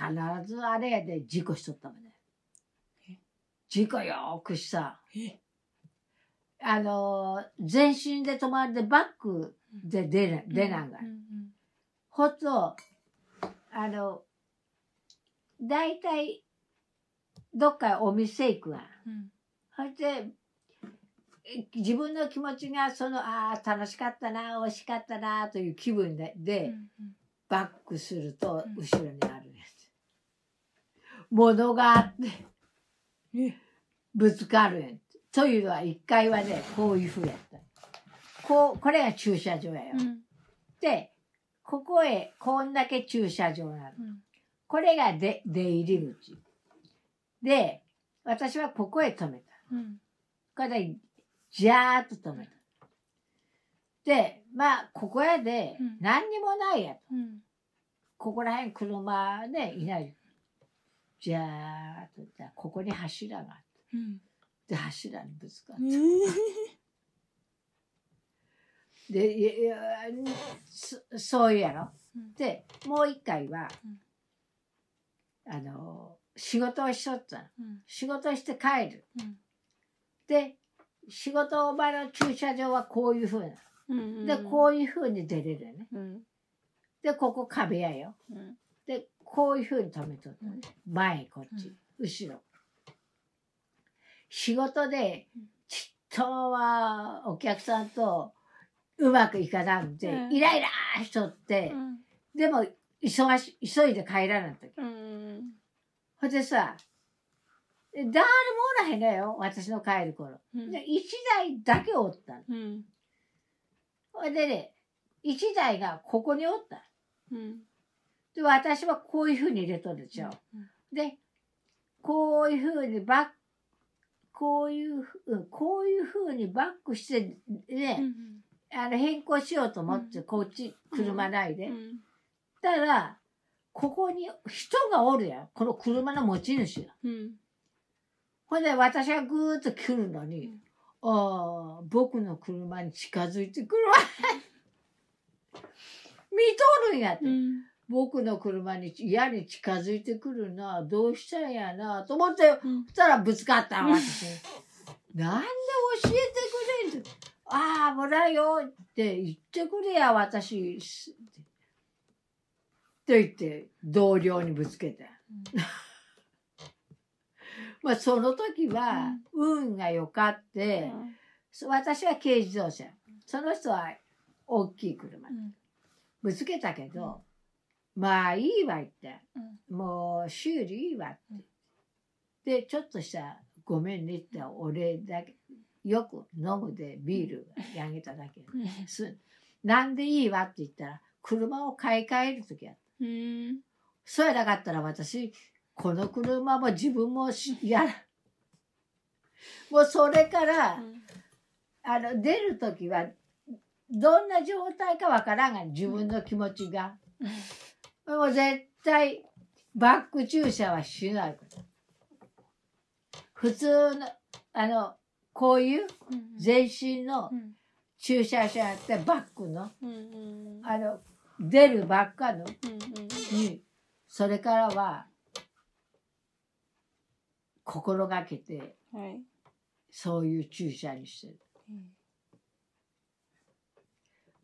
必ずあれやで事故しとったもんねえ？事故よくしさ。え？あの、全身で止まるでバックで出な出なんがう。んほっと、あの、大体、どっかお店行くわ。うんほいで、え自分の気持ちがその、ああ、楽しかったな、美味しかったな、という気分で、うで、バックするとうん後ろに。物があってえぶつかる。というのは一回はね、こういう風やった。こう、これが駐車場やよ。うんで、ここへこんだけ駐車場なの。うんこれがで出入り口。で、私はここへ止めた。うんこれで、じゃーっと止めた。で、まあ、ここやでうん、何にもないやと。うんここら辺車ね、いない。じゃーっと言ったら、ここに柱があって。うんで、柱にぶつかっえて。で、いやいやそそういうやろ。うんで、もう一回はうん、あの、仕事をしとったの。うん仕事して帰る。うんで、仕事場の駐車場はこういう風な。うんで、こういう風に出れるよね。うんで、ここ壁やよ。うんで、こういう風に止めとったねうん。前こっち、後ろ。仕事でうん、ちっとはお客さんとうまくいかなくて、うんイライラしとって、でも、忙し、急いで帰らなきゃ。うんほんでさ、誰もおらへんのよ、私の帰る頃。うんで、一台だけおったの。うんほんでね、一台がここにおった。うんで、私はこういう風に入れとるでしょ。で、こういう風にバック、こういうふ、うんこういう風にバックしてね、あの変更しようと思って、うんこっち車ないで。うんたら、ここに人がおるやん。この車の持ち主が。うんほんで、私がぐーっと来るのに、うんああ、僕の車に近づいてくるわ。見とるんやって。うん僕の車に嫌に近づいてくるな。どうしたんやな。と思って、うんそしたらぶつかったわ、私。なんで教えてくれんって。ああ、危ないよって言ってくれや、私。ってと言って、同僚にぶつけた。まあ、その時は、運が良かって、私は軽自動車。その人は大きい車。ぶつけたけど、まあいいわ言って。もう修理いいわって。で、ちょっとしたごめんねってお礼だけ、よく飲むでビールあげただけ。すなんでいいわって言ったら、車を買い替える時やった。うんそうやなかったら私、この車も自分もしやら。もうそれから、あの、出る時は、どんな状態かわからんが、自分の気持ちが。もう絶対、バック駐車はしないこと。普通の、あの、こういう全身の駐車場やってバックの、あの、出るばっかのに、それからは、心がけて、はい。そういう駐車にしてる。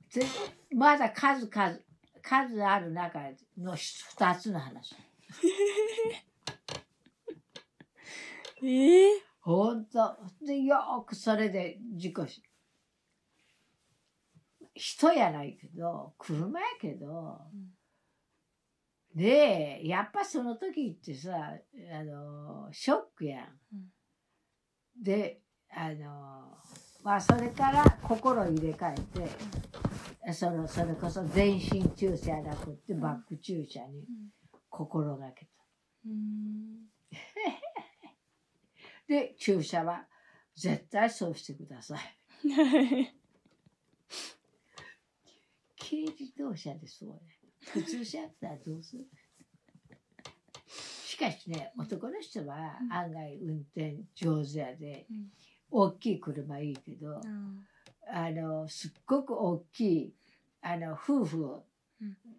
ぜまだ数々、数ある中の二つの話。ええほんと。で、よーくそれで事故し。人やないけど、車やけど、で、やっぱその時ってさ、あの、ショックやん。で、あの、まあ、それから心入れ替えて、その、それこそ全身駐車じゃなくってバック駐車に心がけた。で、駐車は絶対そうしてください。軽自動車でそうね。普通車やったらどうする？しかしね、男の人は案外運転上手やで、大きい車いいけど、あの、すっごく大きい、あの、夫婦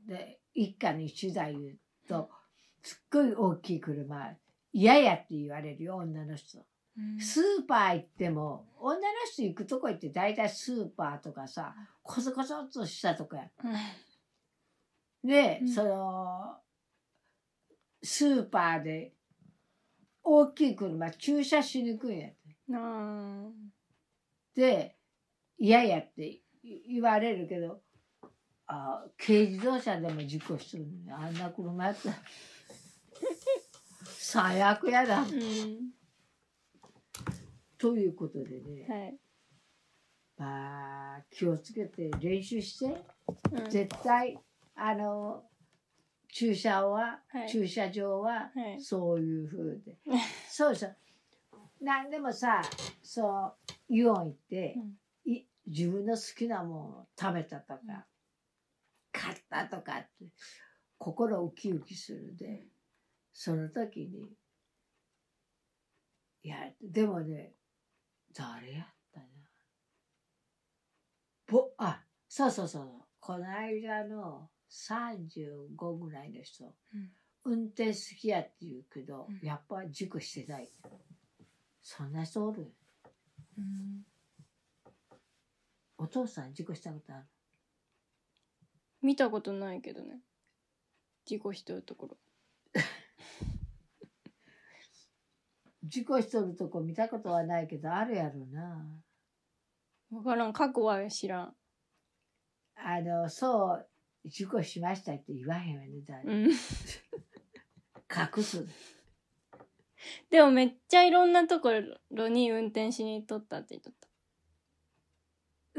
で、一家に一台言うと、すっごい大きい車嫌やって言われるよ女の人。うん。スーパー行っても女の人行くとこ行って大体スーパーとかさコソコソっとしたとこやで、うん。そのスーパーで大きい車駐車しにくいんやって。あで嫌やって言われるけどあ軽自動車でも事故してるのにあんな車やったら 最悪やだーうん。ということでね、はい。まあ気をつけて練習して。うん。絶対あの駐車は、はい。駐車場ははい。そういう風で、そうそう何でもさそうイオン行って、い自分の好きなものを食べたとか、うん。買ったとかって心ウキウキするでその時にいやでもね誰やったな。ぼあそうそうそうこの間の35ぐらいの人、運転好きやって言うけど、うん。やっぱ事故してないそんな人おる？うん。お父さん事故したことある？見たことないけどね。事故してるところ。事故しとるとこ見たことはないけどあるやろな。分からん。過去は知らん。あのそう事故しましたって言わへんわね誰も。うん。隠すでもめっちゃいろんなところに運転しに行っとったって言っとった。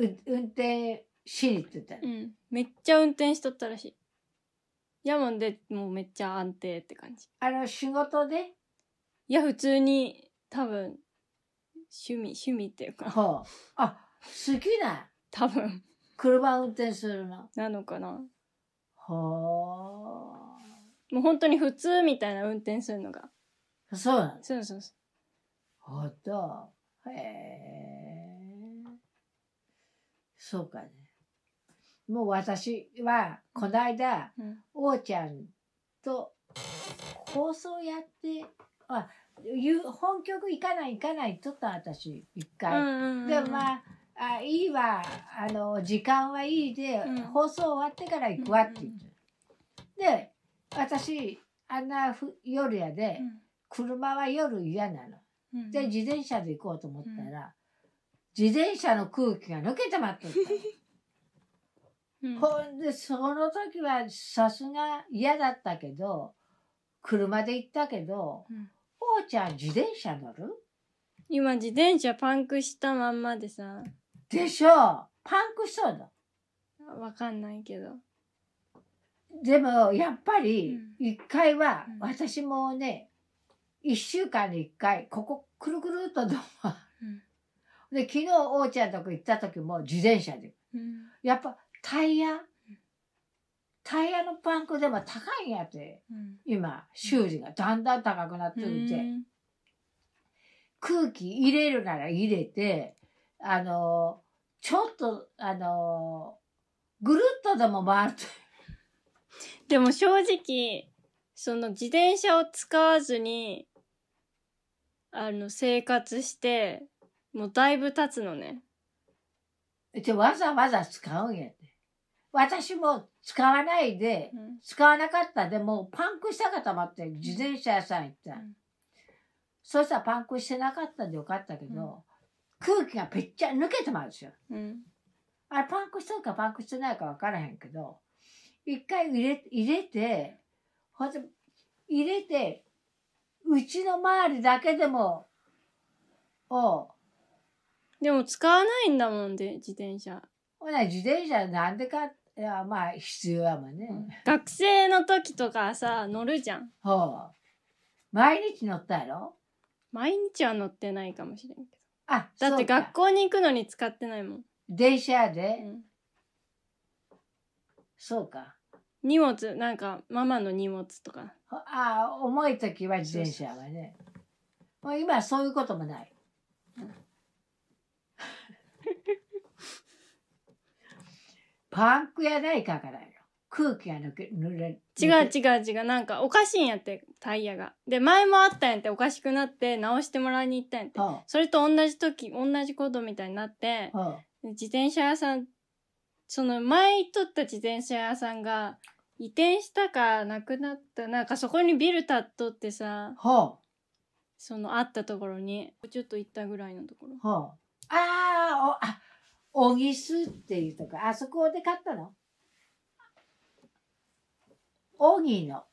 う運転しに行ってたのうん。めっちゃ運転しとったらしい。やもんでもうめっちゃ安定って感じ。あの仕事で？いや普通に多分趣味趣味っていうか。ほう。あ好きな多分。車運転するの？なのかな。ほもう本当に普通みたいな運転するのがうそうなのそうそうそほんとへえそうかね。もう私はこの間う、うん、おーちゃんと放送やってあゆ本局行かない行かないって言った私一回、でもまああいいわ。あの時間はいいで、うん。放送終わってから行くわって言って、で私あんなふ夜やで、車は夜嫌なの。うん。で自転車で行こうと思ったら、自転車の空気が抜けてまっとったほんでその時はさすが嫌だったけど車で行ったけどうん「おーちゃん自転車乗る?今自転車パンクしたまんまでさ」でしょ？パンクしそうだ。わかんないけど。でもやっぱりうん。一回はうん。私もね一週間に一回ここくるくるっとどううん。で昨日おーちゃんとこ行った時も自転車で。うん。やっぱタイヤ？タイヤのパンクでも高いんやって。うん。今修理が。だんだん高くなってるんで、うん。空気入れるなら入れてあのちょっとあのぐるっとでも回るとでも正直その自転車を使わずにあの生活してもうだいぶ経つのね。でわざわざ使うんやって。私も使わないでうん。使わなかった。でもうパンクしたかと思って自転車屋さん行った、うん。そしたらパンクしてなかったんでよかったけど、空気がぺっちゃ抜けてまうんですよ。うん。あれパンクしてるかパンクしてないか分からへんけど一回入れ入れてほんで入れてうちの周りだけでもをでも使わないんだもんで自転車。ほな自転車なんでかいやまあ必要やもんね、学生の時とかさ乗るじゃん。ほう。毎日乗ったやろ？毎日は乗ってないかもしれんけど。あだって学校に行くのに使ってないもん、電車やうで、ん。そうか荷物なんかママの荷物とか。ほあ重い時は自転車はね。もう今はそういうこともない、パンクやないかからよ。空気が抜け濡れ違う違う違う。なんかおかしいんやってタイヤが。で前もあったんやっておかしくなって直してもらいに行ったんやって。はそれと同じ時同じことみたいになって自転車屋さんその前取った自転車屋さんが移転したかなくなったなんかそこにビル建っとってさはそのあったところにちょっと行ったぐらいのところあ、はあ。ああ、お、あ、オギスっていうとか、あそこで買ったの？オギの。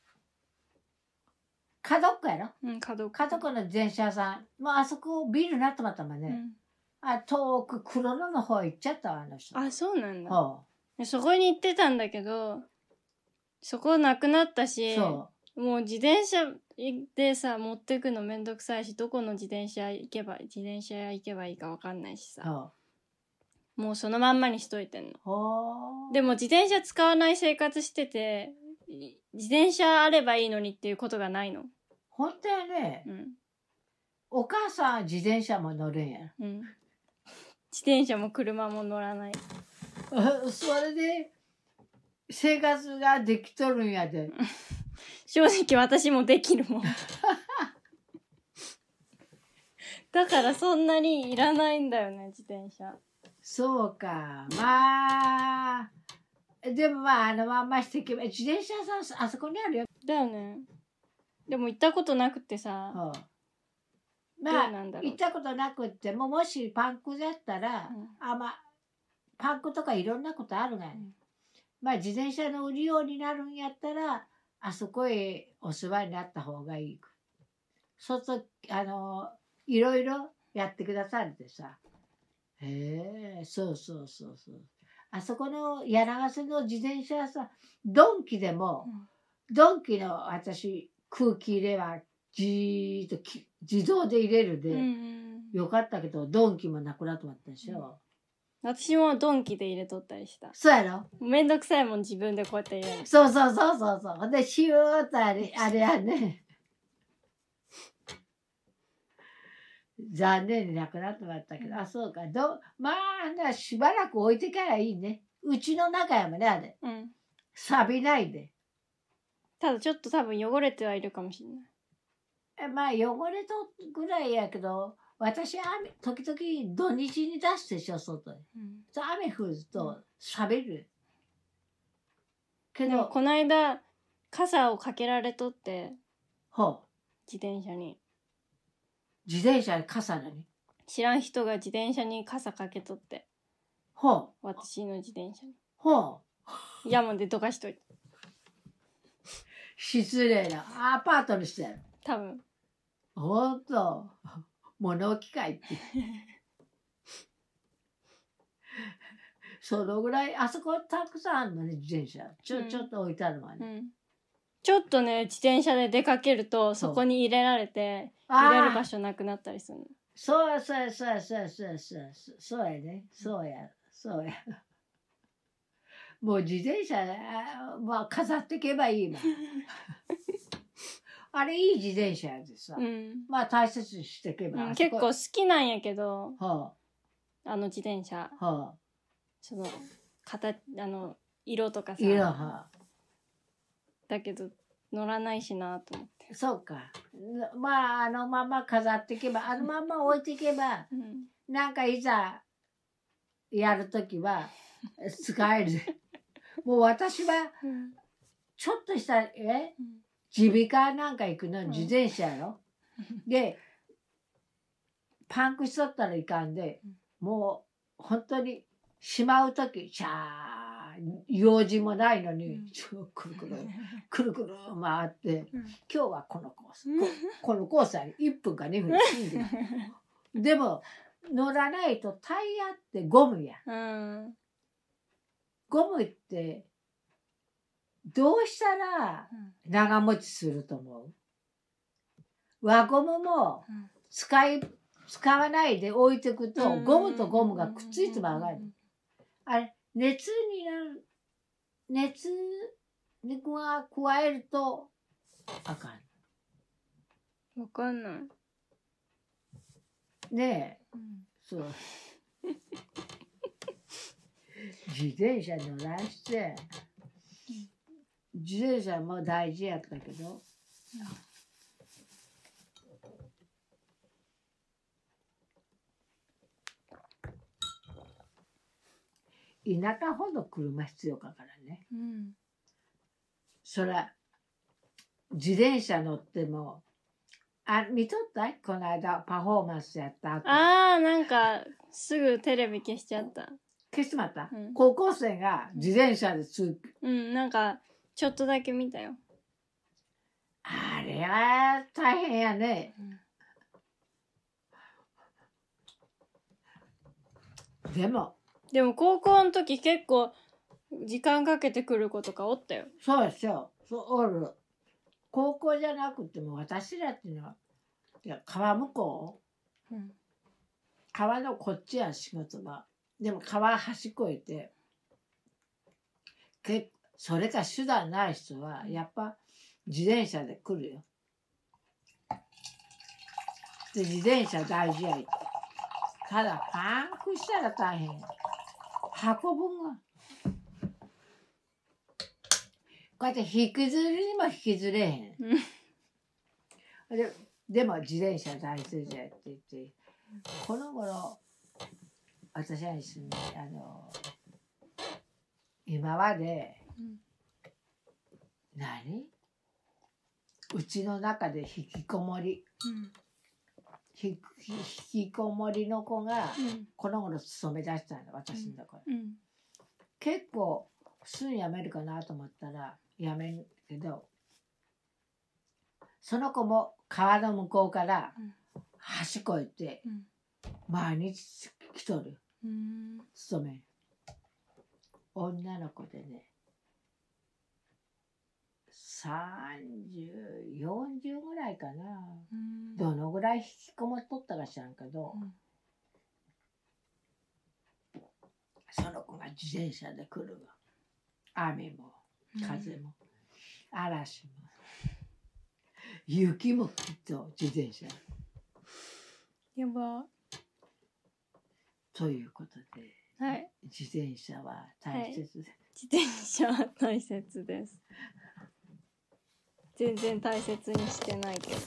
角っこやろ？うん角角っこの自転車屋さん。もうあそこビルになってまったもんね。うんあ、遠く黒野の方行っちゃったわ、あの人。あそうなんだはでそこに行ってたんだけどそこなくなったあ、しそもう自転車でさ持ってくのめんどくさいしどこの自転車行けば自転車屋行けばいいかわかんないしう。さはもうそのまんまにしといてんの。でも自転車使わない生活しててい自転車あればいいのにっていうことがないの。本当やね、うん。お母さん自転車も乗るんや。うん。自転車も車も乗らない。あ それで生活ができとるんやで。正直私もできるもん だからそんなにいらないんだよね自転車そうか。まあ。でもまあ、あのまんましていけば、自転車屋さん、あそこにあるよ。だよねでも行ったことなくてさはあどまあ行ったことなくっても、もしパンクだったら、うんあ、まあ、パンクとかいろんなことあるがね、うんまあ、自転車の売りようになるんやったら、あそこへお世話になった方がいい。そうすると、あの、いろいろやってくださるってさ。へえ、そうそうそうそう。あそこの柳瀬の自転車屋さん、ドンキでも、ドンキの私、空気入れはじーっとき自動で入れるで、うんうんよかったけど、ドンキもなくなってまったでしょ。私もドンキで入れとったりしたそうやろ？めんどくさいもん自分でこうやって入れるそうそうそうそうそう。で、シューッとあれ、あれやね。残念になくなってまったけど、あ、そうか。ど、まあ、なしばらく置いてからいいね。うちの中やもんね、あれ。うん錆びないで。ただちょっと多分汚れてはいるかもしれないえまあ、汚れとぐらいやけど、私、雨、時々土日に出すでしょ、外に。うん雨降ると錆びる。けど、この間傘をかけられとってほう。自転車に自転車に傘なに。知らん人が自転車に傘かけとってほう。私の自転車にほう。山でどかしといて失礼な。アパートにしてる。多分ほんと。物置会って。そのぐらい、あそこたくさんあるのね、自転車。ちょ、うんちょっと置いてあるわね。うんちょっとね自転車で出かけるとそこに入れられて入れる場所なくなったりするのそうや、そうや、そうや、そうや、そうや、そうや、そうやね。そうや、そうや。もう自転車、あまあ、飾っていけばいいわ。あれいい自転車やでさ。うん、まあ大切にしていけば。うん結構好きなんやけどはあの自転車あ、はあ。その形あの色とかさいやはだけど乗らないしなと思って、あ。そうか。まあ、あのまま飾っていけば、あのまま置いていけば、うんなんかいざやるときは使える。もう私はちょっとした、え？耳鼻科なんか行くのん。自転車やろ、で、パンクしとったらいかんで、もう本当にしまうとき、シャー、用事もないのに、うん。くるくる、くるくる回って、うん。今日はこのコース、ここのコースは1分か2分ででる。でも、乗らないとタイヤってゴムや。うん。ゴムって、どうしたら長持ちすると思う？輪ゴムもうん。使い、使わないで置いてくと、うん。ゴムとゴムがくっついても上がる。あれ、熱になる、熱に加えると、あかん。わかんない、ねえ、そう。自転車乗らし。て、自転車も大事やったけど、田舎ほど車必要かからね。うん。そら自転車乗ってもあ見とった？いこの間パフォーマンスやった後。あーなんかすぐテレビ消しちゃった。消してまった、うん。高校生が自転車で通うんなんかちょっとだけ見たよ、あれは大変やね。でも。でも高校の時結構時間かけてくる子とかおったよ。そうでしょそうおる。高校じゃなくても私らっていうのはいや川向こう？うん。川のこっちや仕事はでも川端越えてけそれか手段ない人はやっぱ自転車で来るよ。で自転車大事やい。ってただパンクしたら大変運ぶんが。こうやって引きずるにも引きずれへん。ででも自転車大事じゃって言ってこの頃私はですねあの今までうん何？うちの中で引きこもり。ひ引きこもりの子がうん。この頃勤め出したの私のところ、うん。結構すぐ辞めるかなと思ったら辞めんけどその子も川の向こうからうん。橋越えてうん。毎日来とる。うん。勤め。女の子でね3040ぐらいかな。うん。どのぐらい引きこもっとったか知らんけど、うん。その子が自転車で来るわ。雨も風も、嵐も。雪もきっと自転車。やば。ということではい。自転車は大切で、自転車は大切です全然大切にしてないけど。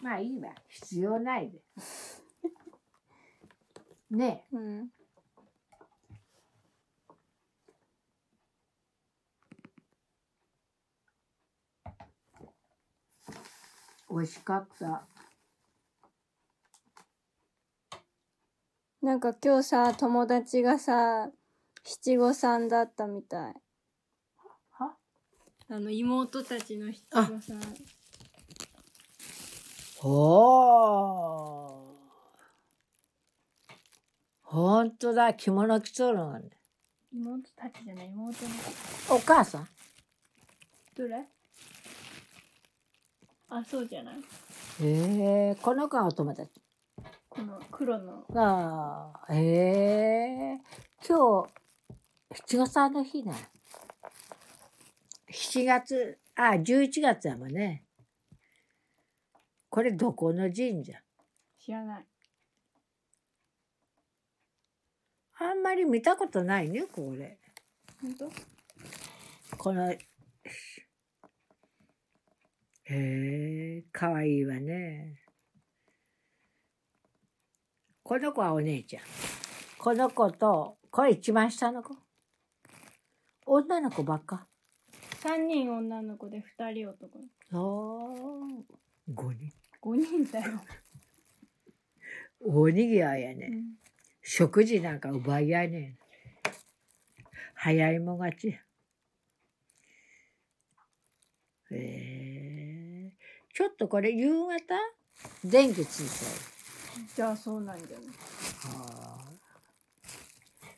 まあいいわ。必要ないで。ねえ。うん美味しかった。なんか今日さ友達がさ七五三だったみたい。はあの妹たちの七五三おー。ほんとだ着物着とるのね。妹たちじゃない妹の。お母さん？どれ？あそうじゃない？ええこの子はお友達？この黒の。ああ、ええ今日、七五三の日ね。7月、あ、11月やもんね。これどこの神社？知らないあんまり見たことないね、これ。本当？この、へえ、かわいいわね。この子はお姉ちゃん。この子と、これ一番下の子。女の子ばっか。3人女の子で2人男のおー、5人。子5人だよ、大にぎわいやね。うん食事なんか奪い合いねん。早いもん勝ちや。えー、ちょっとこれ夕方？電気ついてじゃあそうなんじゃない？る。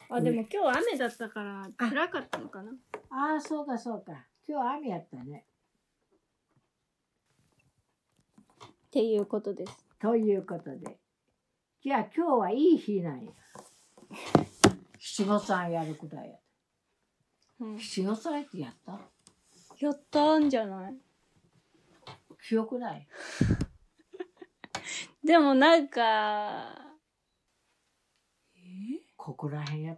あでも今日雨だったから暗かったのかな？ああ、そうかそうか。今日雨やったね。っていうことですということで。じゃあ今日はいい日なんや。七五三やるくらいや。うん七五三ってやった？やったんじゃない？記憶ない？でもなんかここらへんや。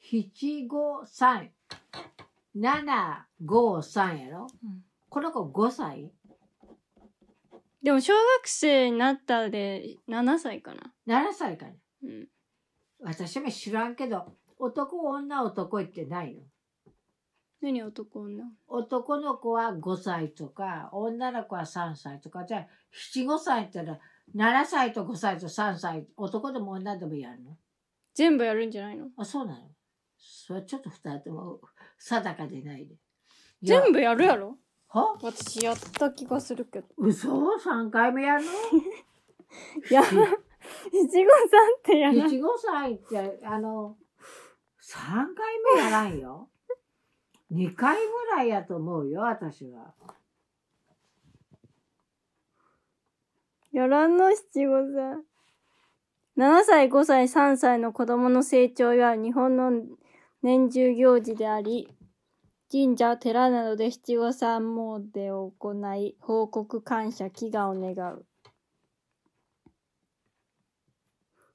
七五三。7、5、3やろ？うんこの子5歳？でも小学生になったで7歳かな。?7 歳かね。うん。私も知らんけど、男、女、男ってないの？何男女？男の子は5歳とか、女の子は3歳とか、じゃあ、7、5歳って言ったら、7歳と5歳と3歳、男でも女でもやるの？全部やるんじゃないの？あ、そうなの？それはちょっと二人とも定かでないで。全部やるやろ？は？私やった気がするけど。嘘 ?3 回目やるの？い や、七五三ってやらない。?1、5歳って、あの、3回目やらんよ。2回ぐらいやと思うよ、私は。やらんの？七五三。7歳、5歳、3歳の子供の成長や日本の年中行事であり、神社、寺などで七五三詣を行い、報告、感謝、祈願を願う。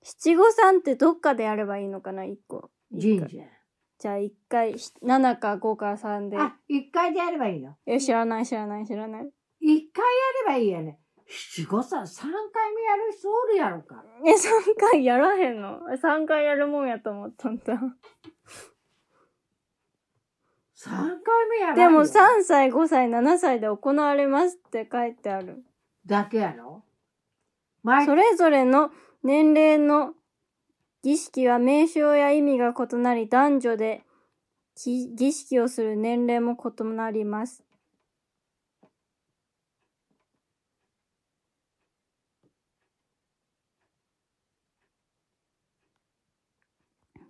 七五三ってどっかでやればいいのかな、1個。一回神社。じゃあ1回、7か5か3で。あ、1回でやればいいの？え、知らない、知らない、知らない。1回やればいいやね。七五三、3回目やる人おるやろか。え、3回やらへんの ?3 回やるもんやと思ったんだ。3回目やでよも3歳、5歳、7歳で行われますって書いてある。だけやろ？毎それぞれの年齢の儀式は名称や意味が異なり、男女でき儀式をする年齢も異なります。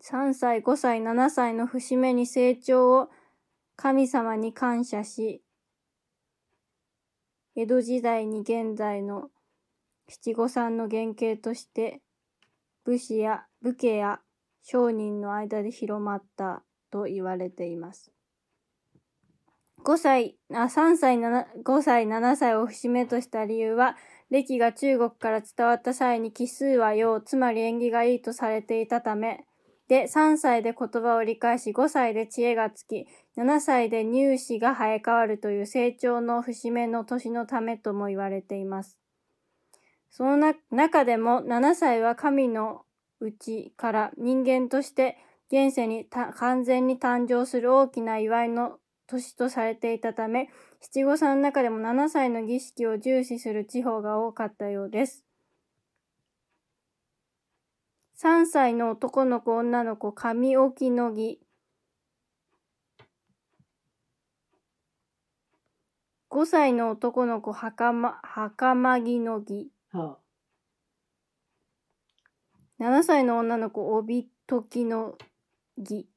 3歳、5歳、7歳の節目に成長を神様に感謝し、江戸時代に現在の七五三の原型として、武士や武家や商人の間で広まったと言われています。5歳、あ、3歳、7 5歳、7歳を節目とした理由は、歴が中国から伝わった際に奇数は用、つまり縁起がいいとされていたため、で、3歳で言葉を理解し、5歳で知恵がつき、7歳で乳歯が生え変わるという成長の節目の年のためとも言われています。その中でも7歳は神のうちから人間として現世に完全に誕生する大きな祝いの年とされていたため、七五三の中でも7歳の儀式を重視する地方が多かったようです。3歳の男の子、女の子、髪置きの儀。5歳の男の子、袴、袴着の儀。は7歳の女の子、帯時の儀。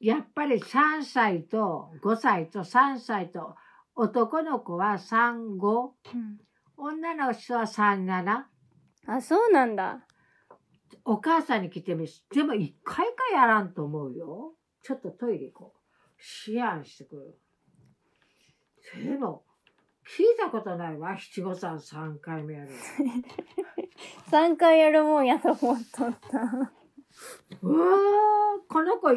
やっぱり3歳と5歳と3歳と男の子は35、女の人は37。あ、そうなんだ。お母さんに来てみす。でも一回かやらんと思うよ。ちょっとトイレ行こう。思案してくる。でも、聞いたことないわ。七五三3回目やる。3回やるもんやと思っとった。うわーこの子、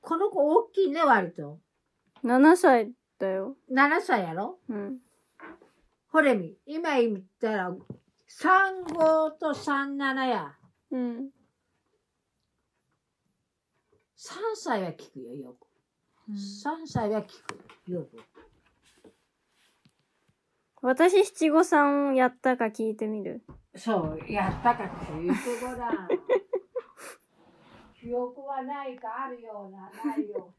この子大きいね、割と。7歳だよ。7歳やろ？うん。ほれみ、今言ったら、35と37や。うん。3歳は聞くよ、よく。3歳は聞く。よく。私七五三やったか聞いてみる？そう、やったかって言ってごらん。記憶はないか、あるような、ないよ。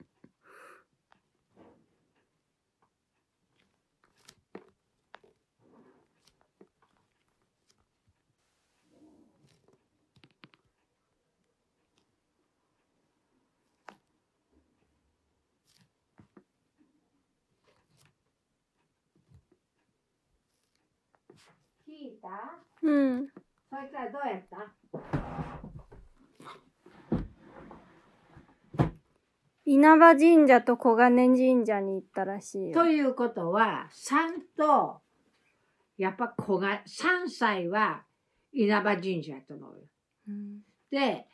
聞いた？うん。そいつはどうやった？稲葉神社と小金神社に行ったらしいよと。いうことは、3と、やっぱ子が、3歳は稲葉神社やと思うよ。うんで、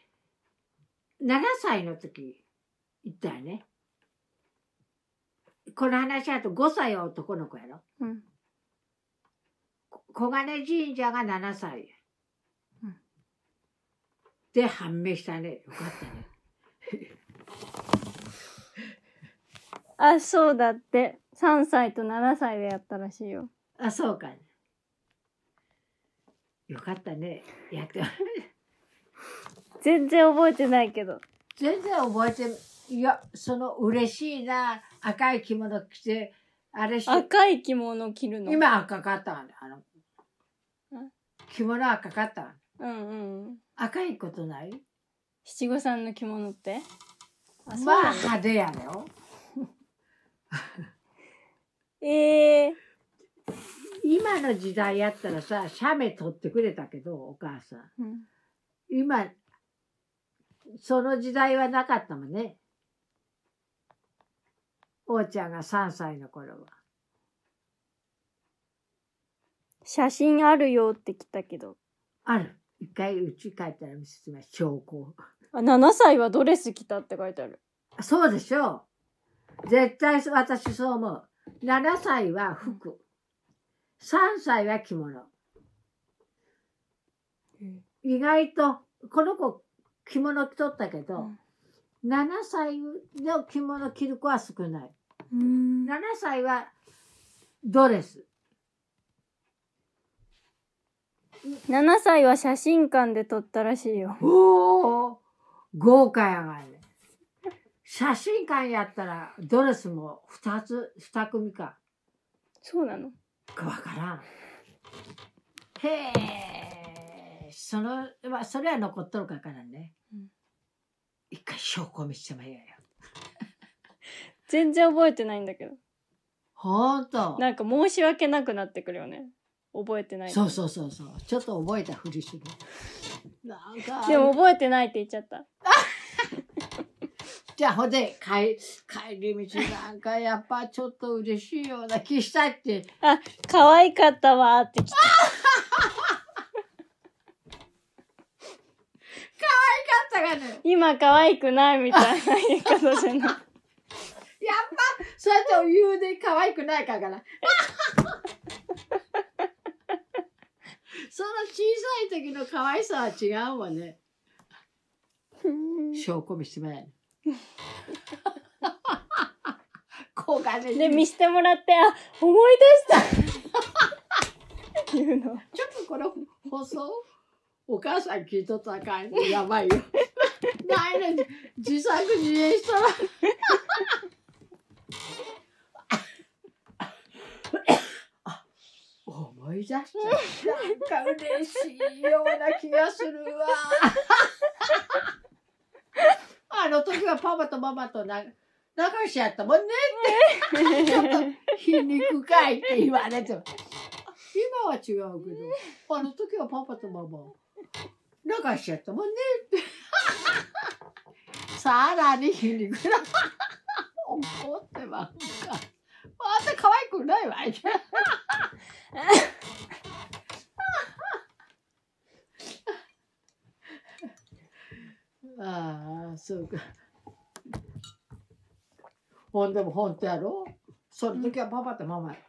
7歳の時行ったよね。この話だと5歳は男の子やろ。うん。こ小金神社が7歳や。うんで、判明したね。よかったね。あ、そうだって。3歳と7歳でやったらしいよ。あ、そうか、ね。よかったね。やって。全然覚えてないけど。全然覚えて、いや、その嬉しいな、赤い着物着て、あれして、赤い着物着るの？今赤かった。あのうん、着物赤かった？わうんうん。赤いことない？七五三の着物って？まあ。派手やねよ。ええ今の時代やったらさ、写メ撮ってくれたけど、お母さん。うん。今、その時代はなかったもんね。おーちゃんが3歳の頃は。写真あるよって来たけど。ある。一回うち帰ったら見せてもらう証拠。あ、7歳はドレス着たって書いてある。そうでしょう。絶対私そう思う。7歳は服。3歳は着物。意外と、この子着物着とったけど、7歳の着物着る子は少ない。うん。7歳はドレス。7歳は写真館で撮ったらしいよ。おお豪華やがね。写真館やったらドレスも2つ、2組か。そうなの？かわからん。へえ、その、まあ、それは残っとるかわからんね。うん一回証拠見せてもいいやよ。全然覚えてないんだけど。ほんと。なんか申し訳なくなってくるよね。覚えてない。そうそうそうそう。ちょっと覚えたふりする。なんか。でも覚えてないって言っちゃった。じゃあほんで帰帰り道なんかやっぱちょっと嬉しいような気したって。あ、可愛かったわーって来た。だったがね。今可愛くないみたいな言い方じゃない。やっぱそうやって言うで可愛くないかから。その小さい時の可愛さは違うわね。証拠見せてもらえない。小金で、見してもらって、あ、思い出した言うの。ちょっとこの放送お母さん聞いとったかんやばいよ。ないの自作自演したら。あ思い出しちゃった。なんか嬉しいような気がするわ。あの時はパパとママとな仲良しやったもんねって。ちょっと皮肉かいって言われても。今は違うけど、あの時はパパとママ、仲良しやったもんねって。さらに皮肉な。怒ってばっか。あんた可愛くないわい。ああ、そうか。ほんでも本当やろ？その時はパパとママや。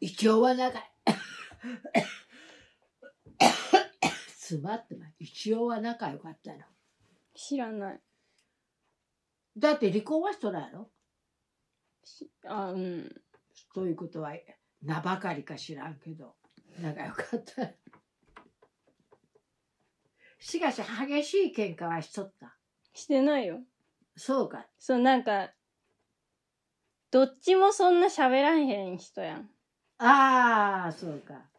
一応は仲い詰まってます。一応は仲良かったの。知らない。だって離婚はしとらんやろ？あ、うん。そういうことは名ばかりか知らんけど仲良かった。しかし激しい喧嘩はしとった。してないよ。そうか。そう、なんか、どっちもそんな喋らへん人やん。ああ、そうか。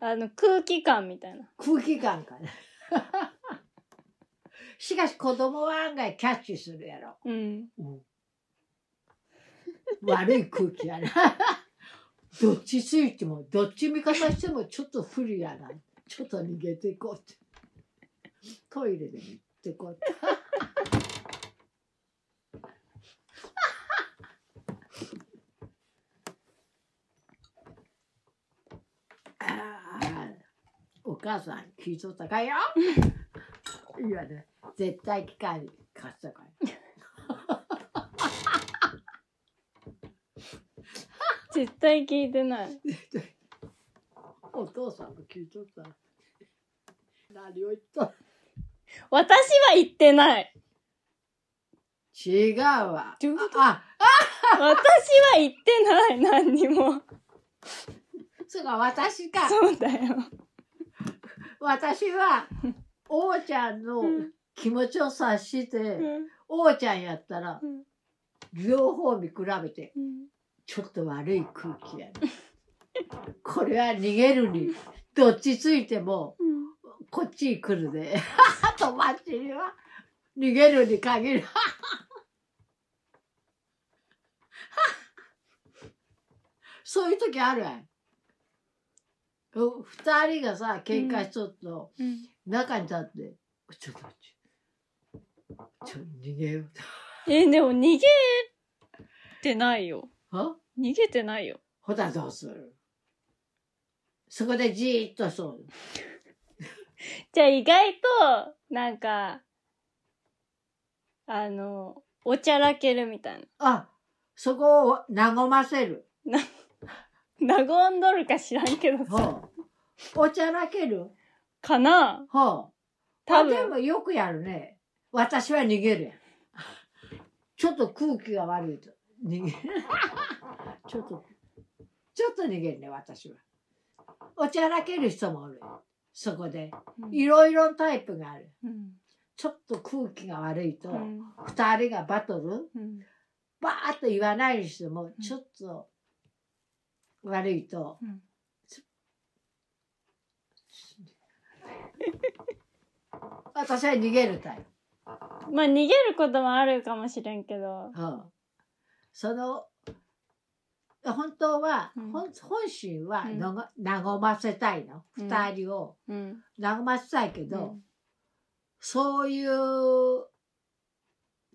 あの、空気感みたいな。空気感かね。しかし子供は案外キャッチするやろ。うん。悪い空気やな。どっちついても、どっち味方してもちょっと不利やな。ちょっと逃げていこうって。トイレで行ってこうって。お母さん聞いとったかよ。いやね、絶対機械に貸したから。絶対聞いてない。お父さんも聞いとった。何を言った？私は言ってない。違うわ。どういうこと？あ、私は言ってない。何にも。そうか、私か。そうだよ。私は、おーちゃんのうん気持ちを察して、うんおーちゃんやったら、うん両方見比べて、うんちょっと悪い空気やね。これは逃げるに、どっちついても、こっちに来るで。友達には、逃げるに限る。そういう時あるやん。う二人がさ、喧嘩しとっと、中に立って、ちょっと待って、ちょっと逃げよう。え、でも逃げってないよ。は？逃げてないよ。ほたどうする？そこでじーっとそう。じゃあ意外と、なんか、あの、おちゃらけるみたいあ、そこを和ませる。な。和んどるか知らんけどさ。おちゃらける？かな？ほう。多分あでもよくやるね。私は逃げるやん。ちょっと空気が悪いと。逃げる。ちょっと、ちょっと逃げるね、私は。おちゃらける人もおる。そこで。いろいろタイプがある。うん。ちょっと空気が悪いと、うん。二人がバトル、うん。バーッと言わないにしても、ちょっと悪いと、うん 私は逃げるタイプ。まあ逃げることもあるかもしれんけど。うんその本当は、うん。本本心はうん。のが和ませたいの、うん。二人を。うん。和ませたいけど、うん。そういう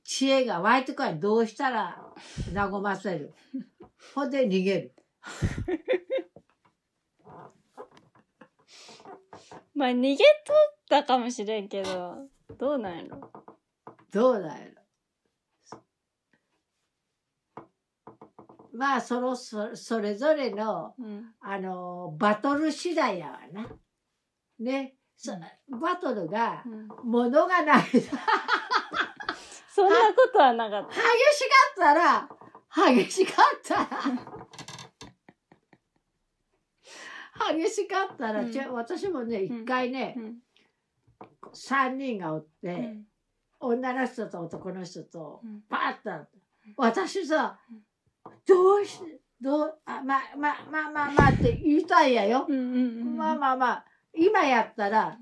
知恵が湧いてこない。どうしたら和ませる？ほんで逃げる。まあ逃げとったかもしれんけど、どうなんやろ？どうだよまあそのそそれぞれのうん。あのバトル次第やわな。ね。そバトルがうん。物がない。激しかそんなことはなかった。ったら激しかったら激しかったら、うん。私もねうん。一回ね、うん。3人がおって、うん。女の人と男の人とうん。パーッと私さうんどうしてどうあまあまあまあまあまあって言いたいやよ、うんうんうん。まあまあまあ今やったら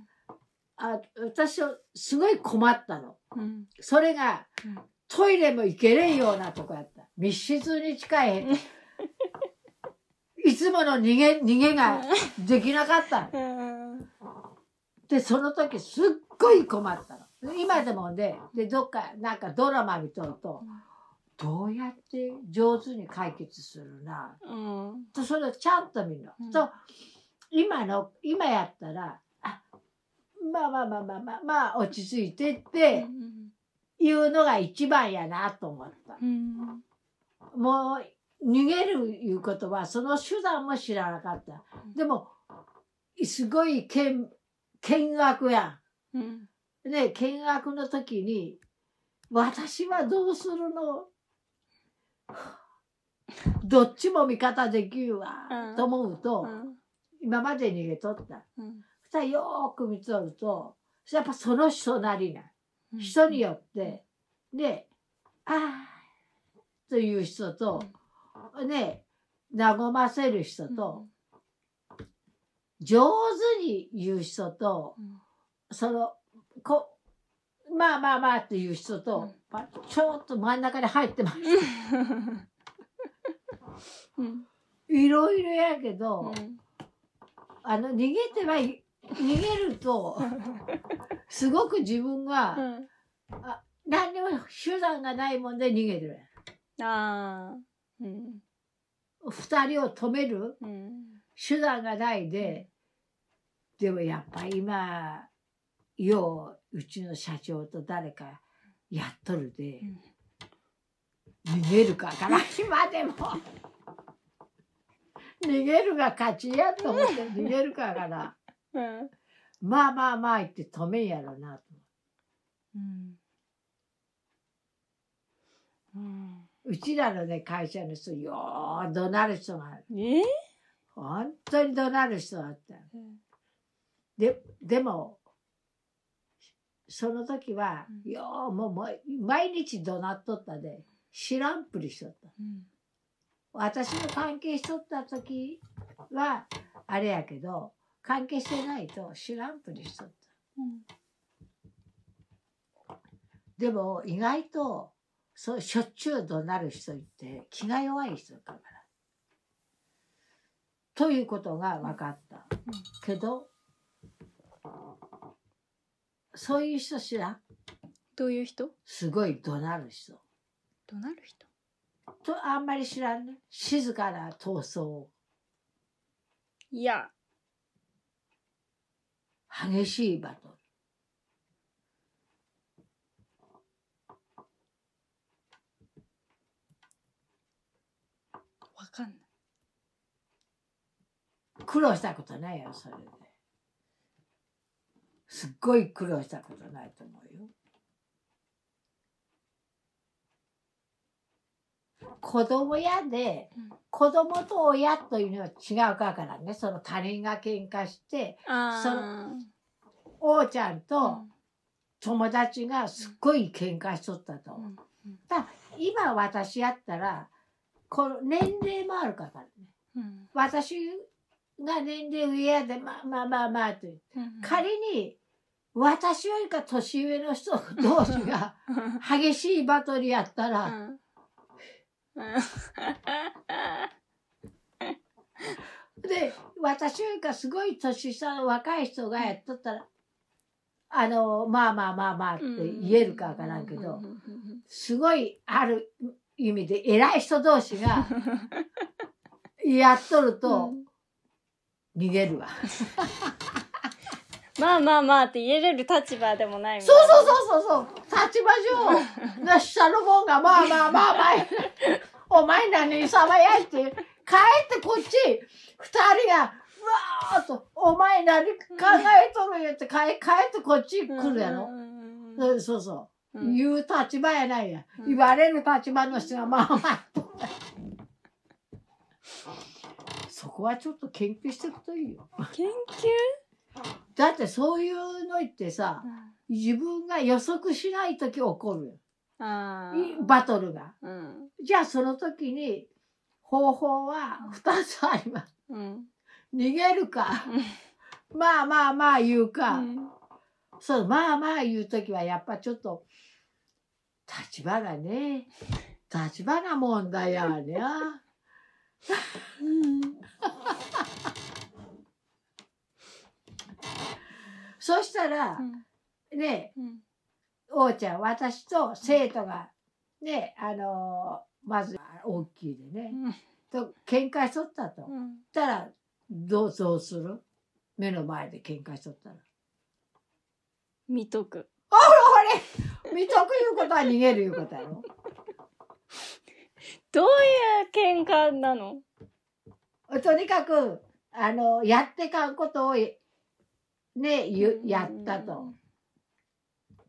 あ私はすごい困ったの。うん。それが、うん。トイレも行けれんようなとこやった。密室に近い いつもの逃げ逃げができなかった。うん。でその時すっごい困ったの。今でもねでどっかなんかドラマ見とるとどうやって上手に解決するな。うん。とそれをちゃんと見るの、うん。と今の今やったらあまあまあまあまあまあまあ落ち着いてって言うのが一番やなと思った。うん。もう逃げるいうことはその手段も知らなかった。でもすごい見見学やうん。んね見学の時に私はどうするの？どっちも味方できるわ、うん。と思うと、うん。今まで逃げとった。うん。そしたらよーく見とるとやっぱその人なりな人によってでああという人とね和ませる人と、上手に言う人とそのこまあまあまあっていう人と、ちょっと真ん中に入ってますうん。いろいろやけど、うん。あの逃げてはい逃げると すごく自分が、うん。何にも手段がないもんで逃げるああ。うん。二人を止めるうん。手段がないで、でもやっぱ今よううちの社長と誰かやっとるで、逃げるかから 今でも。逃げるが勝ちやと思って 逃げるかからうん。まあまあまあ言って止めんやろなとうん。うん。うちらのね会社の人よー怒鳴る人がえ？本当に怒鳴る人だったででもその時は、うん。ようもう毎日怒鳴っとったで。知らんぷりしとった。うん。私の関係しとった時はあれやけど関係してないと知らんぷりしとった。でも意外とそうしょっちゅう怒鳴る人って気が弱い人だから。ということが分かった。けどそういう人知らん？どういう人？すごい怒鳴る人。どうなる人？とあんまり知らんね。静かな闘争。いや。激しいバトル。わかんない。苦労したことないよ、それで。すっごい苦労したことないと思うよ。子供やで、うん子供と親というのは違うからね、その他人が喧嘩して、あそあ。王ちゃんうとん友達がすっごい喧嘩しとったと。うんだ今私やったら、この年齢もあるからね。うん私が年齢上やで、まあまあまあまあと。うん仮に私よりか年上の人同士が激しいバトルやったら、うんで私よりかすごい年下の若い人がやっとったら、あのまあまあまあまあって言えるかわからんけど、すごいある意味で偉い人同士がやっとると逃げるわ。まあまあまあって言えれる立場でもないみたそうそうそうそうそう。立場上な下のもんがまあまあまあまあお前何様やいって帰ってこっち二人がうわーっとお前何考えとるんやって帰帰ってこっち来るやろう、そうそうう、ん言う立場やないや、言われる立場の人がまあまあそこはちょっと研究していくといいよ研究だってそういうのってさ自分が予測しない時起こるバトルが。あうん。じゃあその時に方法は2つあります。うん。逃げるか、まあまあまあ言うか、うん。そう、まあまあ言う時はやっぱちょっと立場がね、立場が問題やわね。そしたらう、んね、うん王ちゃん、私と生徒が、ね、あのーまず大きいでね、と喧嘩しとったと。うん。したら、どう、どうする？目の前で喧嘩しとったら。見とく。あれ？見とくいうことは逃げるいうことやろ？どういう喧嘩なの？とにかく、あの、やってかんことを、ね、ゆやったと。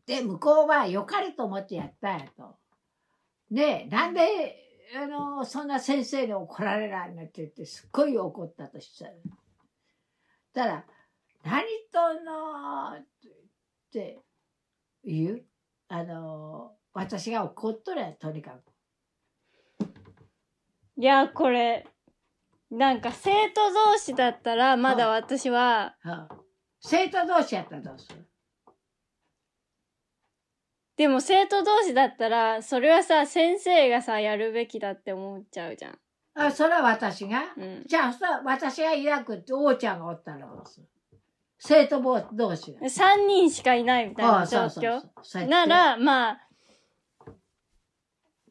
で、向こうは良かれと思ってやったんやと。ねなんで、あの、そんな先生に怒られないのって言って、すっごい怒ったとしたら。たら、何とんのって言う？あの、私が怒っとるやん、とにかく。いやこれなんか生徒同士だったらまだ私ははあ生徒同士やったらどうする？でも生徒同士だったらそれはさ先生がさやるべきだって思っちゃうじゃん。あ、それは私が？うん。じゃあさ、私がいなくって、王ちゃんがおったらどうする？生徒同士が。3人しかいないみたいあな状況？ならまあ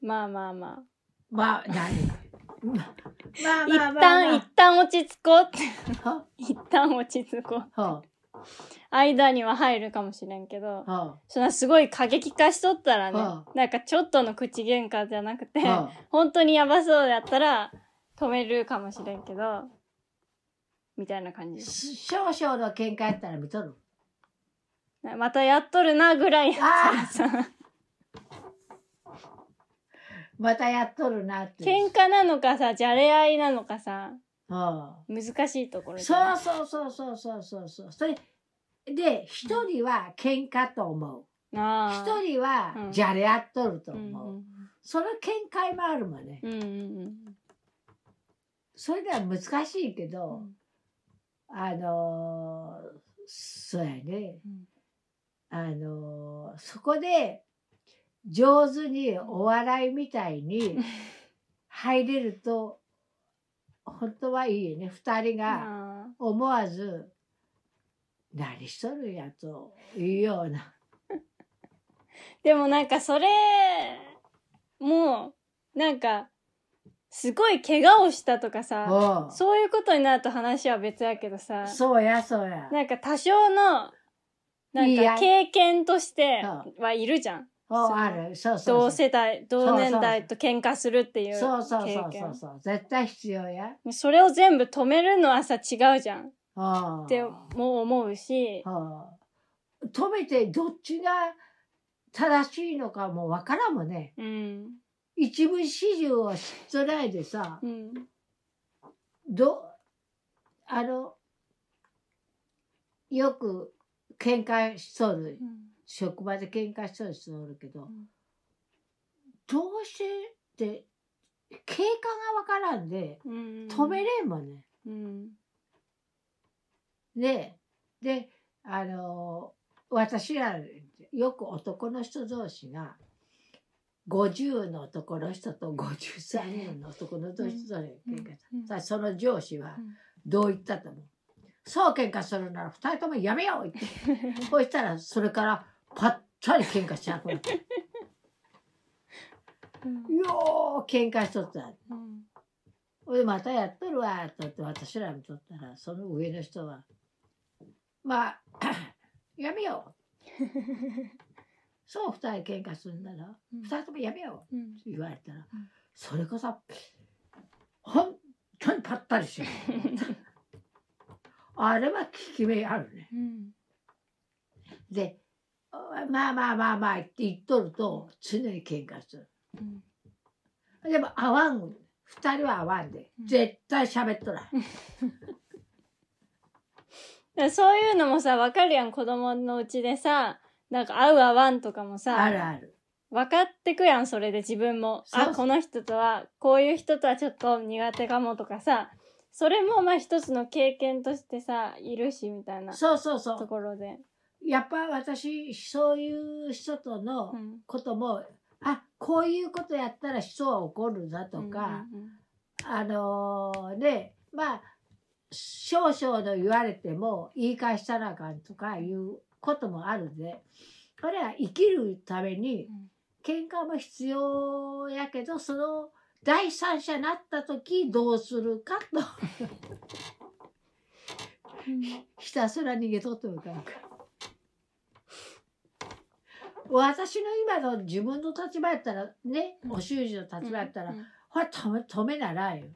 まあまあままあ、何？まああまあまあまあ。一旦一旦落ち着こうって。は一旦落ち着こうは間には入るかもしれんけどはそんなすごい過激化しとったらねはなんかちょっとの口喧嘩じゃなくては本当にやばそうやったら止めるかもしれんけど、みたいな感じ。少々の喧嘩やったら見とる？またやっとるなぐらいやったらさ、またやっとるなって。喧嘩なのかさ、じゃれ合いなのかさ、うん難しいところそうそうそうそうそうそう。それで、一人は喧嘩と思う。あ一人はうんじゃれ合っとるとう。ん。思う。その見解もあるもんね。うんうんうん。それでは難しいけうど、ん。あのーそうやね。うん。あのーそこで上手にお笑いみたいに入れると本当はいいよね。二人が あ思わず「何しとるんや」というような。ー でもなんかそれもうなんかすごい怪我をしたとかさそういうことになると話は別やけどさそうやそうや。なんか多少のないんやか経験としてうはいるじゃん。ある。そうそう同世代同年代と喧嘩するっていうそうそうそうそう経験そう。絶対必要や。それを全部止めるのはさ違うじゃんっても思うし止めてどっちが正しいのかもわからんもんね。うん。一部始終を知っとないでさうん。どあのよく喧嘩しとる職場で喧嘩しとる人おるけど、ん。どうしてって経過がわからんでうん。止めれんもんね。うんでであの私らよく男の人同士が50の男の人と53人の男の人と喧嘩したうんその上司はうん。どう言ったと思う？そう喧嘩するなら二人ともやめようって。そしたらそれからぱったり喧嘩しちゃううん。よー喧嘩しとった。うん。またやっとるわとって私ら見とったらその上の人はまあやめよう。そう二人喧嘩するならうん。二人ともやめよう。うん。言われたら、ん。それこそ本当にぱったりしよう。あれは効き目あるね。うん。でまあまあまあまあって言っとると常に喧嘩する。うん。でも会わん二人は会わんでうん。絶対喋っとらん そういうのもさ分かるやん子供のうちでさなんか合う合わんとかもさあるある。分かってくやんそれで自分も。そうあこの人とはこういう人とはちょっと苦手かもとかさそれもまあ一つの経験としてさいるしみたいなそうそうそとうころで、やっぱ私そういう人とのうん。ことも、あこういうことやったら人は怒るなとか、あのーねまあ少々の言われても言い返したらあかんとかいうこともあるんでこれは生きるために喧嘩も必要やけどその第三者になった時どうするかと。うん。ひたすら逃げとってもいかんか。ら。私の今の自分の立場やったらね、うん。お習字の立場やったら、うんほら止め止めならんよ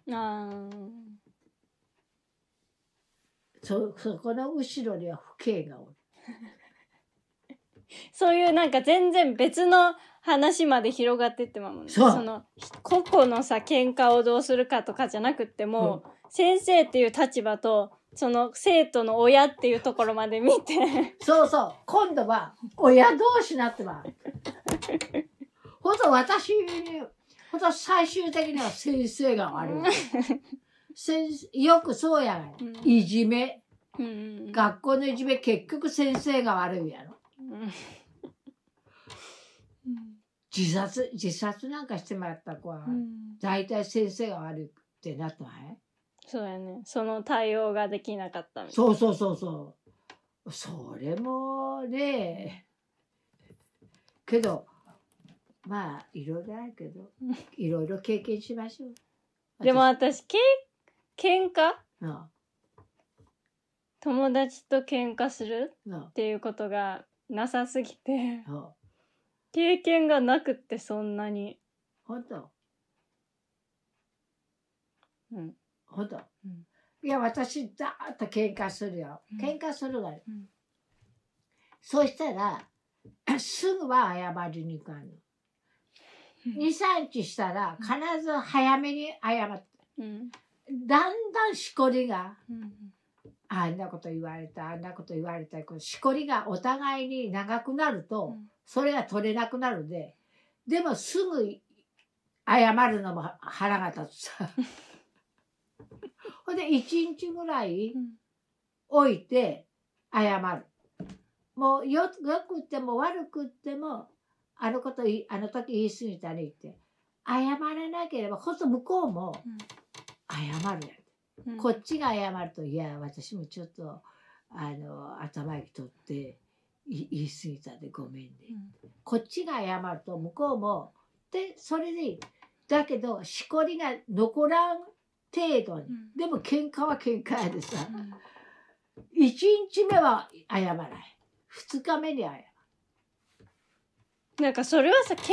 そそこの後ろには父兄がおる。そういうなんか全然別の話まで広がってってまうもんね。そう。の個々のさ喧嘩をどうするかとかじゃなくっても、先生っていう立場とその生徒の親っていうところまで見て。そうそう。今度は親同士になってまう。ほんと私ほんと最終的には先生が悪い。先よくそうやがうん。いじめ。うんうん学校のいじめ結局先生が悪いやろ。うん。自殺自殺なんかしてもらった子は、うん。大体先生が悪いってなったわい。そうやね。その対応ができなかったそうそうそうそう。それもねけどまあいろいろあるけどうん。いろいろ経験しましょう。なでも私け喧嘩？うん友達と喧嘩する？うんっていうことがなさすぎてうん経験がなくってそんなに本当？うん。ほんと。うんいや、私、ざーっと喧嘩するよ。うん喧嘩するわよ。うんそしたら、すぐは謝りに行かんの。2、3日したら、必ず早めに謝って。うん。だんだんしこりが、うん。あんなこと言われた、あんなこと言われた、こうしこりがお互いに長くなると、それが取れなくなるで、でもすぐ謝るのも腹が立つさ。ほんで、一日ぐらいうん。置いて謝る。もうよ、よくっても悪くっても、あのことい、あの時言い過ぎたねって。謝らなければ、ほんと向こうも謝る。うん。こっちが謝ると、いや、私もちょっと、あの、頭にとって、い言い過ぎたでごめんね。うん。こっちが謝ると、向こうも、で、それでいい。だけど、しこりが残らん程度に。うんでも、喧嘩は喧嘩やでさ。うん一日目は謝らない。二日目に謝る。なんかそれはさ、喧嘩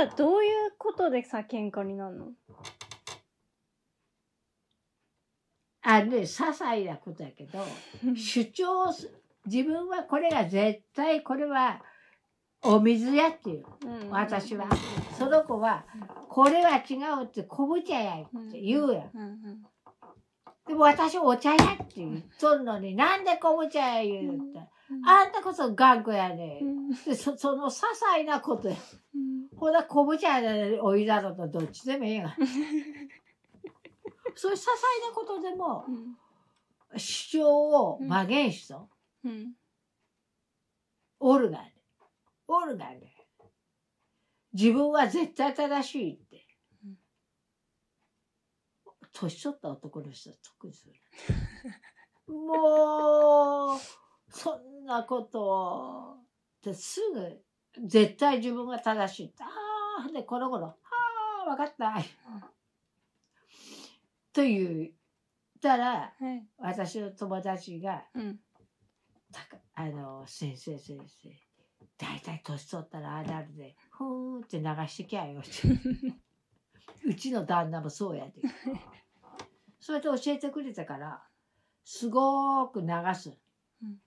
はさ、どういうことでさ、喧嘩になるの？あのね、些細なことやけど、主張す、自分はこれが絶対、これは、お水やっていう。うん私は。その子は、これは違うって、昆布茶やって言うやん。うんうんでも私お茶やって言っとんのに、なんで昆布茶や言うって。うんあんたこそ頑固やね。うんでそその些細なことや。うんほら昆布茶でお湯だろうとどっちでもいいが。そういう些細なことでもうん主張を曲げん人、うんおるがね。おるがね。自分は絶対正しいってうん。年取った男の人は特にする。もう、そんなことを、ですぐ、絶対自分が正しいって。ああ、で、この頃、ああ、わかった。という、たら、はい私の友達が、うんあの、先生先生、大体年取ったらああなるで、ふーんって流してきゃよって。うちの旦那もそうやで。それで教えてくれたから、すごーく流す。うん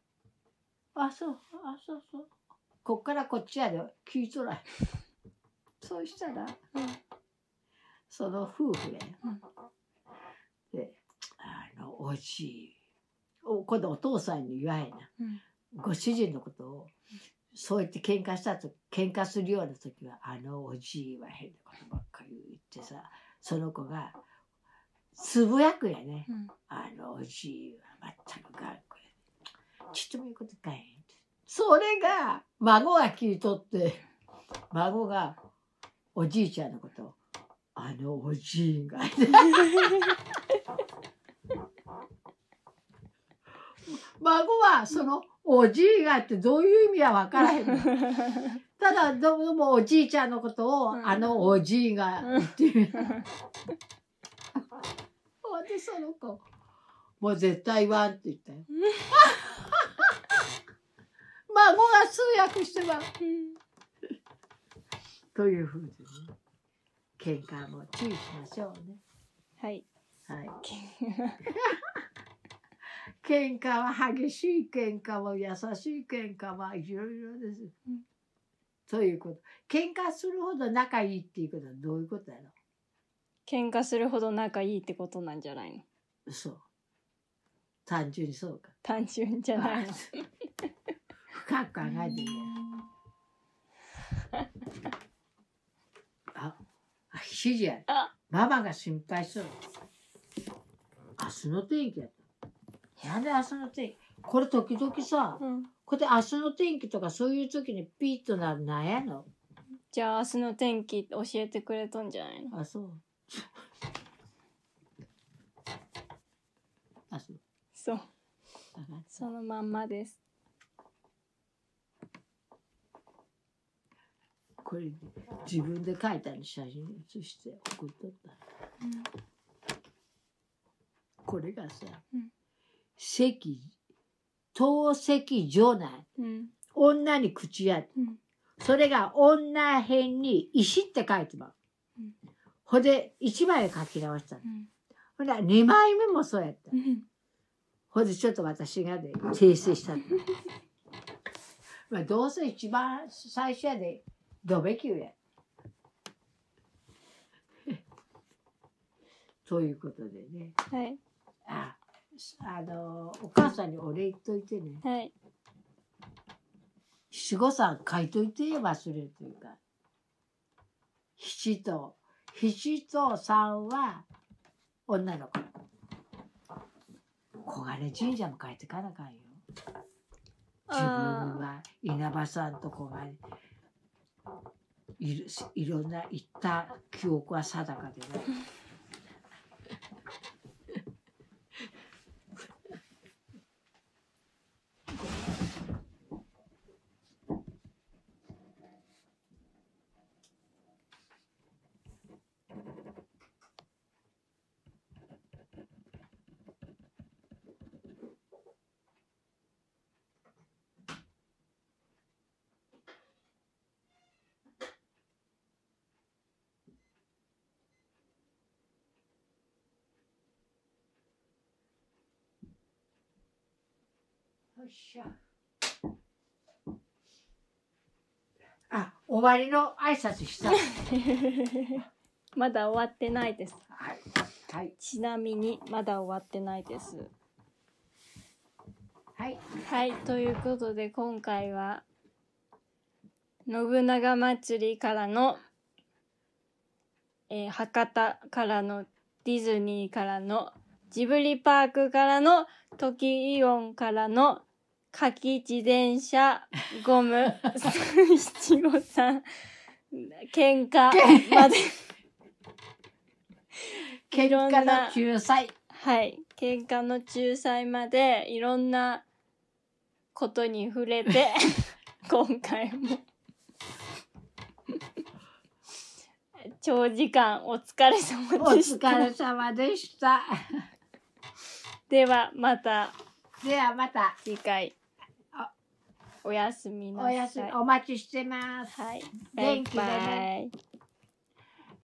あ、そう、あ、そうそう。こっからこっちやで、聞いとらん。そうしたら、その夫婦や。うんで、あの、おじい。お今度お父さんに言わへんな。うんご主人のことを、そう言って喧嘩したと、喧嘩するような時は、あのおじいは変なことばっかり言ってさ、その子が、つぶやくやね。うんあのおじいは全く頑固やね。ちっともいいことかへんって。それが、孫が聞いとって、孫が、おじいちゃんのことを、あのおじいが、孫はそのおじいがってどういう意味は分からへんの。ただどうもおじいちゃんのことを、うんあのおじいが言ってる。ほんでその子もう絶対言わんって言ったよ。孫が通訳してはというふうにね喧嘩も注意しましょうね。はいはい。喧嘩は激しい喧嘩も優しい喧嘩はいろいろです。うんということ。喧嘩するほど仲いいっていうことはどういうことやろ喧嘩するほど仲いいってことなんじゃないの？そう。単純にそうか。単純じゃないの？深く考えてみよう。あ、あ、7時や。あママが心配する。明日の天気やった。なんで明日の天気。これ時々さ、うん。これで明日の天気とかそういう時にピッとなるなんやの？じゃあ明日の天気教えてくれとんじゃないの？あ、そう。あ、そう。そう。そのまんまです。これ自分で描いたの写真写して送っとった。これがさ、うん石、透石女内。うん。女に口や。うん。それが女編に石って書いてます。うん。ほんで、一枚書き直したほら2枚目もそうやった。ほんでちょっと私がね訂正したの。まあどうせ一番最初やでドベキューや。ということでね。はい。ああのお母さんにお礼言っといてね。はい。七五三書いといて忘れるというか七と七と三は女の子。小金神社も書いてかなあかんよ。自分は稲葉さんと小金いるいろんな言った記憶は定かでねよっしゃ。あ、終わりの挨拶した。まだ終わってないです。はい。はい。ちなみにまだ終わってないです。はい。はい、ということで今回は信長祭りからの、えー博多からのディズニーからのジブリパークからのトキイオンからの夏季自転車ゴム 七五三喧嘩まで 喧嘩のな仲裁。はい。喧嘩の仲裁までいろんなことに触れて、今回も。長時間お疲れお様でした。疲れ様でした。ではまたではまた次回あおやすみなおさい。やすみお待ちしてます。はい。バイ元気でねバイ。